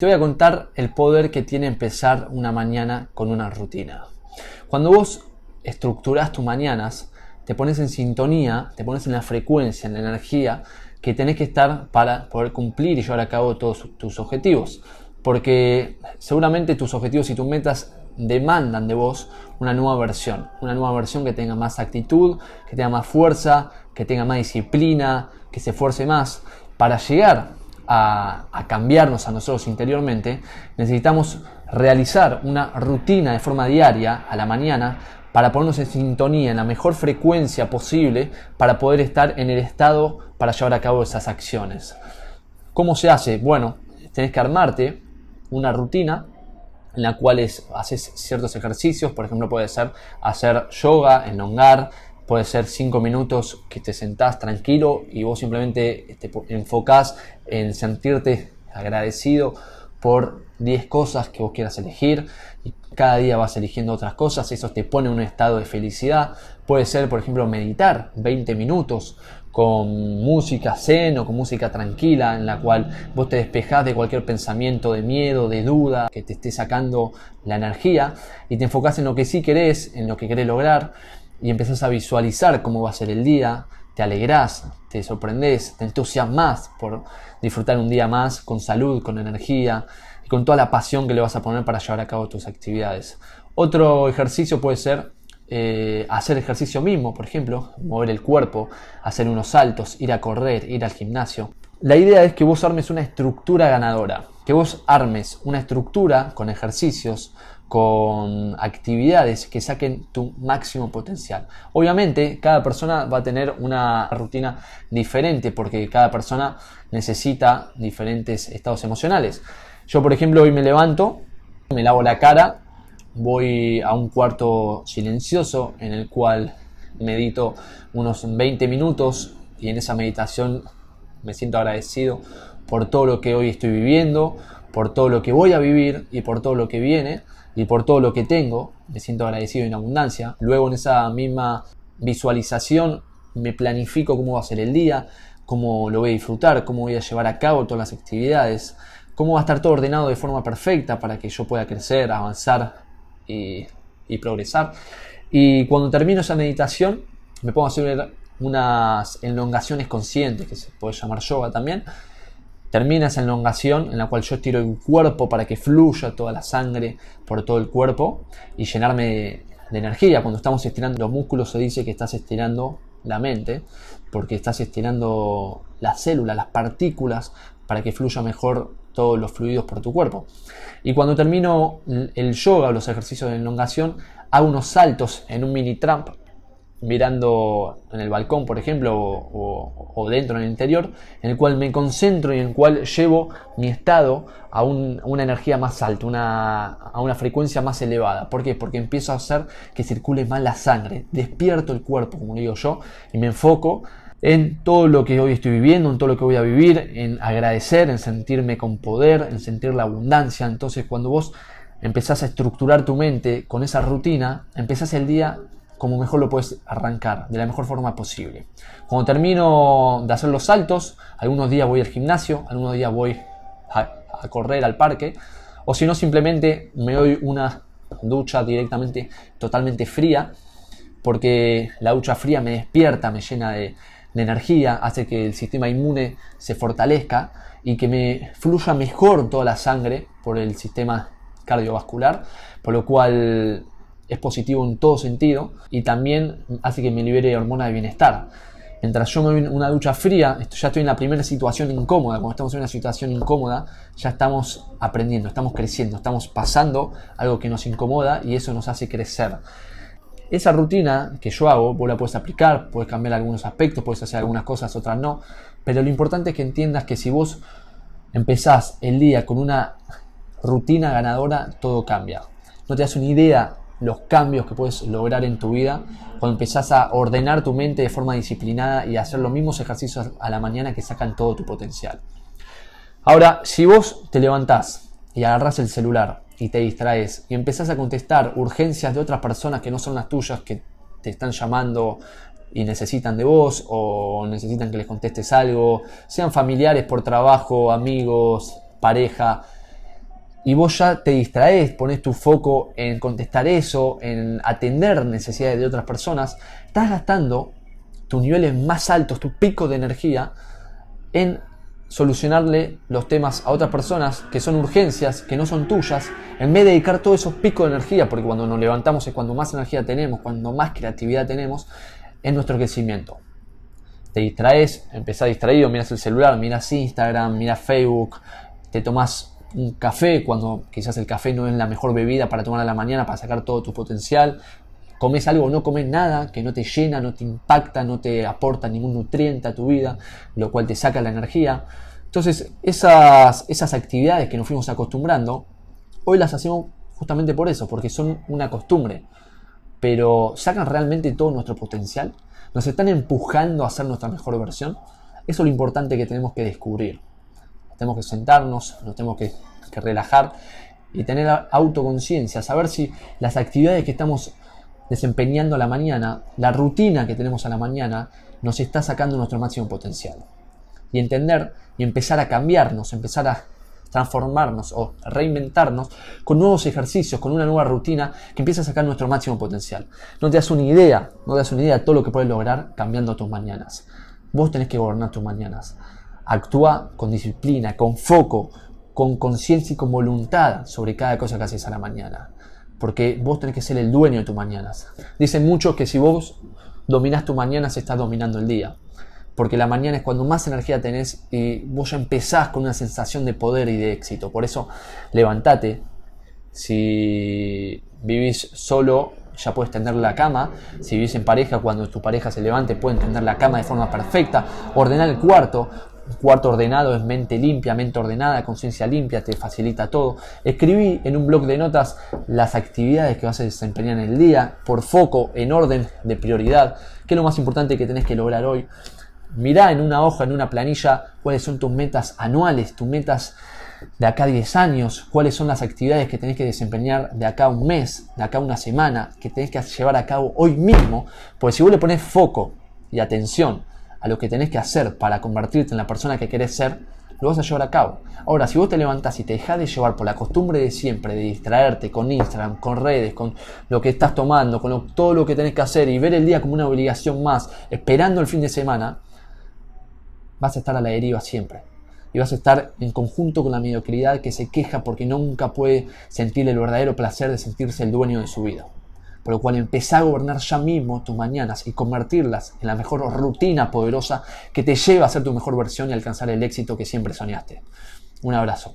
Te voy a contar el poder que tiene empezar una mañana con una rutina. Cuando vos estructuras tus mañanas, te pones en sintonía, te pones en la frecuencia, en la energía que tenés que estar para poder cumplir y llevar a cabo todos tus objetivos. Porque seguramente tus objetivos y tus metas demandan de vos una nueva versión, una nueva versión que tenga más actitud, que tenga más fuerza, que tenga más disciplina, que se esfuerce más. Para llegar a, cambiarnos a nosotros interiormente, necesitamos realizar una rutina de forma diaria a la mañana para ponernos en sintonía, en la mejor frecuencia posible, para poder estar en el estado para llevar a cabo esas acciones. ¿Cómo se hace? Bueno, tenés que armarte una rutina en la cual haces ciertos ejercicios, por ejemplo puede ser hacer yoga, elongar, puede ser cinco minutos que te sentás tranquilo y vos simplemente te enfocás en sentirte agradecido por 10 cosas que vos quieras elegir y cada día vas eligiendo otras cosas, eso te pone en un estado de felicidad. Puede ser, por ejemplo, meditar 20 minutos con música zen o con música tranquila en la cual vos te despejás de cualquier pensamiento de miedo, de duda, que te esté sacando la energía y te enfocás en lo que sí querés, en lo que querés lograr y empezás a visualizar cómo va a ser el día, te alegrás, te sorprendés, te entusiasmas por disfrutar un día más con salud, con energía y con toda la pasión que le vas a poner para llevar a cabo tus actividades. Otro ejercicio puede ser eh, hacer ejercicio mismo, por ejemplo, mover el cuerpo, hacer unos saltos, ir a correr, ir al gimnasio. La idea es que vos armes una estructura ganadora, que vos armes una estructura con ejercicios, con actividades que saquen tu máximo potencial. Obviamente, cada persona va a tener una rutina diferente porque cada persona necesita diferentes estados emocionales. Yo, por ejemplo, hoy me levanto, me lavo la cara, voy a un cuarto silencioso en el cual medito unos 20 minutos y en esa meditación me siento agradecido por todo lo que hoy estoy viviendo, por todo lo que voy a vivir y por todo lo que viene y por todo lo que tengo, me siento agradecido en abundancia. Luego en esa misma visualización me planifico cómo va a ser el día, cómo lo voy a disfrutar, cómo voy a llevar a cabo todas las actividades, cómo va a estar todo ordenado de forma perfecta para que yo pueda crecer, avanzar y, progresar. Y cuando termino esa meditación, me pongo a hacer unas elongaciones conscientes, que se puede llamar yoga también, Termina esa elongación en la cual yo estiro el cuerpo para que fluya toda la sangre por todo el cuerpo y llenarme de, energía. Cuando estamos estirando los músculos se dice que estás estirando la mente porque estás estirando las células, las partículas para que fluya mejor todos los fluidos por tu cuerpo. Y cuando termino el yoga o los ejercicios de elongación, hago unos saltos en un mini tramp mirando en el balcón, por ejemplo, o, dentro en el interior, en el cual me concentro y en el cual llevo mi estado a, una energía más alta, a una frecuencia más elevada. ¿Por qué? Porque empiezo a hacer que circule más la sangre, despierto el cuerpo, como digo yo, y me enfoco en todo lo que hoy estoy viviendo, en todo lo que voy a vivir, en agradecer, en sentirme con poder, en sentir la abundancia. Entonces, cuando vos empezás a estructurar tu mente con esa rutina, empezás el día como mejor lo puedes arrancar, de la mejor forma posible. Cuando termino de hacer los saltos, algunos días voy al gimnasio, algunos días voy a, correr al parque, o si no, simplemente me doy una ducha directamente totalmente fría, porque la ducha fría me despierta, me llena de, de energía, hace que el sistema inmune se fortalezca y que me fluya mejor toda la sangre por el sistema cardiovascular, por lo cual es positivo en todo sentido y también hace que me libere hormona de bienestar. Mientras yo me doy una ducha fría, ya estoy en la primera situación incómoda. Cuando estamos en una situación incómoda, ya estamos aprendiendo, estamos creciendo, estamos pasando algo que nos incomoda y eso nos hace crecer. Esa rutina que yo hago, vos la puedes aplicar, puedes cambiar algunos aspectos, puedes hacer algunas cosas, otras no. Pero lo importante es que entiendas que si vos empezás el día con una rutina ganadora, todo cambia. No te das una idea los cambios que puedes lograr en tu vida cuando empezás a ordenar tu mente de forma disciplinada y hacer los mismos ejercicios a la mañana que sacan todo tu potencial. Ahora, si vos te levantás y agarras el celular y te distraes y empezás a contestar urgencias de otras personas que no son las tuyas, que te están llamando y necesitan de vos o necesitan que les contestes algo, sean familiares por trabajo, amigos, pareja, y vos ya te distraes, pones tu foco en contestar eso, en atender necesidades de otras personas, estás gastando tus niveles más altos, tu pico de energía en solucionarle los temas a otras personas que son urgencias, que no son tuyas, en vez de dedicar todos esos picos de energía, porque cuando nos levantamos es cuando más energía tenemos, cuando más creatividad tenemos, en nuestro crecimiento. Te distraes, empezás distraído, miras el celular, miras Instagram, miras Facebook, te tomas un café cuando quizás el café no es la mejor bebida para tomar a la mañana para sacar todo tu potencial. Comes algo o no comes nada que no te llena, no te impacta, no te aporta ningún nutriente a tu vida, lo cual te saca la energía. Entonces, esas, esas actividades que nos fuimos acostumbrando, hoy las hacemos justamente por eso, porque son una costumbre. Pero ¿sacan realmente todo nuestro potencial? ¿Nos están empujando a ser nuestra mejor versión? Eso es lo importante que tenemos que descubrir tenemos que sentarnos, nos tenemos que, relajar y tener autoconciencia, saber si las actividades que estamos desempeñando a la mañana, la rutina que tenemos a la mañana, nos está sacando nuestro máximo potencial. Y entender y empezar a cambiarnos, empezar a transformarnos o reinventarnos con nuevos ejercicios, con una nueva rutina que empieza a sacar nuestro máximo potencial. No te das una idea, no te das una idea de todo lo que puedes lograr cambiando tus mañanas. Vos tenés que gobernar tus mañanas. Actúa con disciplina, con foco, con conciencia y con voluntad sobre cada cosa que haces a la mañana. Porque vos tenés que ser el dueño de tus mañanas. Dicen muchos que si vos dominás tu mañana, se estás dominando el día. Porque la mañana es cuando más energía tenés y vos ya empezás con una sensación de poder y de éxito. Por eso, levántate. Si vivís solo, ya puedes tender la cama. Si vivís en pareja, cuando tu pareja se levante, pueden tender la cama de forma perfecta. Ordenar el cuarto, cuarto ordenado es mente limpia, mente ordenada, conciencia limpia, te facilita todo. Escribí en un blog de notas las actividades que vas a desempeñar en el día, por foco, en orden de prioridad, qué es lo más importante que tenés que lograr hoy. Mirá en una hoja, en una planilla, cuáles son tus metas anuales, tus metas de acá a 10 años, cuáles son las actividades que tenés que desempeñar de acá a un mes, de acá a una semana, que tenés que llevar a cabo hoy mismo, porque si vos le pones foco y atención a lo que tenés que hacer para convertirte en la persona que querés ser, lo vas a llevar a cabo. Ahora, si vos te levantás y te dejas de llevar por la costumbre de siempre, de distraerte con Instagram, con redes, con lo que estás tomando, con todo lo que tenés que hacer y ver el día como una obligación más, esperando el fin de semana, vas a estar a la deriva siempre. Y vas a estar en conjunto con la mediocridad que se queja porque nunca puede sentir el verdadero placer de sentirse el dueño de su vida por lo cual empezá a gobernar ya mismo tus mañanas y convertirlas en la mejor rutina poderosa que te lleva a ser tu mejor versión y alcanzar el éxito que siempre soñaste. Un abrazo.